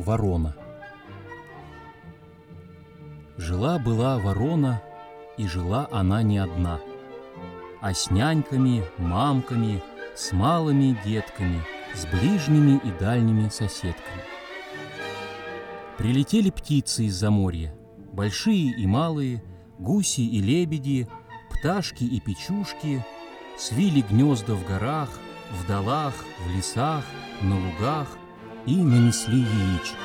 Ворона Жила-была ворона, и жила она не одна, А с няньками, мамками, с малыми детками, С ближними и дальними соседками. Прилетели птицы из-за моря, Большие и малые, гуси и лебеди, Пташки и печушки, Свили гнезда в горах, в долах, в лесах, на лугах И нанесли яичек.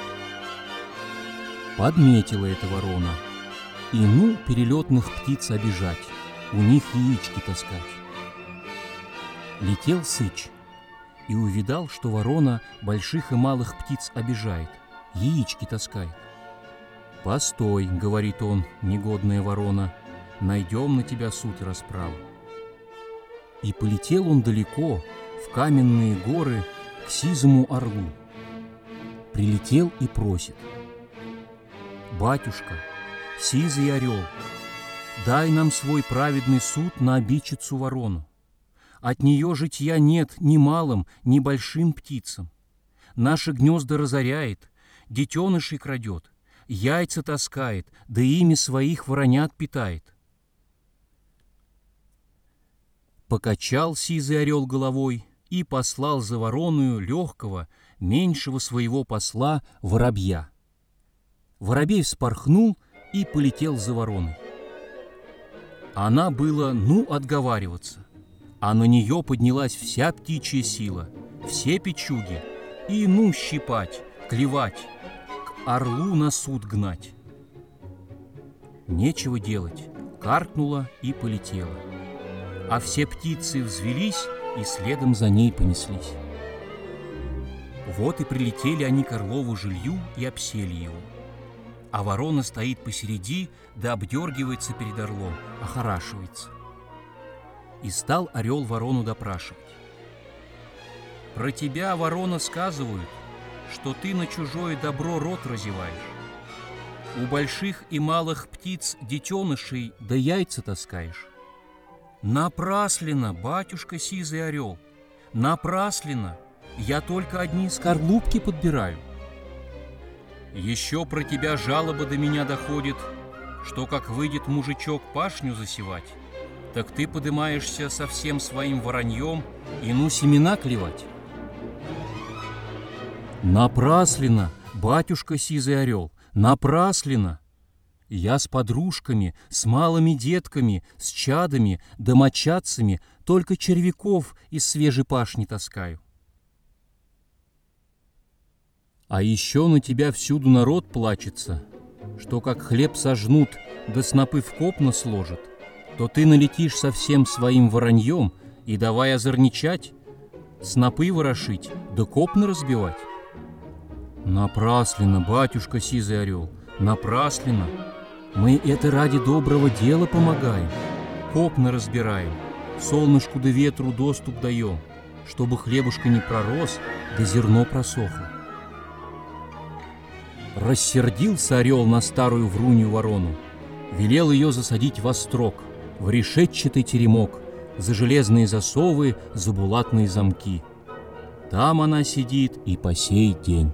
Подметила это ворона. И ну перелетных птиц обижать, у них яички таскать. Летел сыч и увидал, что ворона больших и малых птиц обижает, яички таскает. «Постой», — говорит он, негодная ворона, — «найдем на тебя суд и расправу». И полетел он далеко, в каменные горы, к сизому орлу. Прилетел и просит — «Батюшка, сизый орел, дай нам свой праведный суд на обидчицу ворону. От нее житья нет ни малым, ни большим птицам. Наши гнезда разоряет, детенышей крадет, яйца таскает, да ими своих воронят питает. Покачал сизый орел головой и послал за вороную легкого, меньшего своего посла воробья. Воробей вспорхнул и полетел за вороной. Она было, ну, отговариваться, а на нее поднялась вся птичья сила, все печуги, и, ну, щипать, клевать, к орлу на суд гнать. Нечего делать, каркнула и полетела. А все птицы взвелись и следом за ней понеслись. Вот и прилетели они к Орлову жилью и обсели его а ворона стоит посереди, да обдергивается перед орлом, охорашивается. И стал орел ворону допрашивать. Про тебя, ворона, сказывают, что ты на чужое добро рот разеваешь. У больших и малых птиц детенышей да яйца таскаешь. Напрасленно, батюшка сизый орел, напрасленно, я только одни скорлупки подбираю. Еще про тебя жалоба до меня доходит, что как выйдет мужичок пашню засевать, так ты подымаешься со всем своим вороньем и ну семена клевать. Напрасленно, батюшка сизый орел, напрасленно. Я с подружками, с малыми детками, с чадами, домочадцами только червяков из свежей пашни таскаю. А еще на тебя всюду народ плачется, что как хлеб сожнут, да снопы в копна сложат, то ты налетишь со всем своим вороньем и давай озорничать, снопы ворошить, да копны разбивать. Напрасленно, батюшка сизый орел, напрасленно. Мы это ради доброго дела помогаем, копны разбираем, солнышку да ветру доступ даем, чтобы хлебушка не пророс, да зерно просохло. Рассердился орел на старую врунью ворону, Велел ее засадить во строк, В решетчатый теремок, За железные засовы, за булатные замки. Там она сидит и по сей день.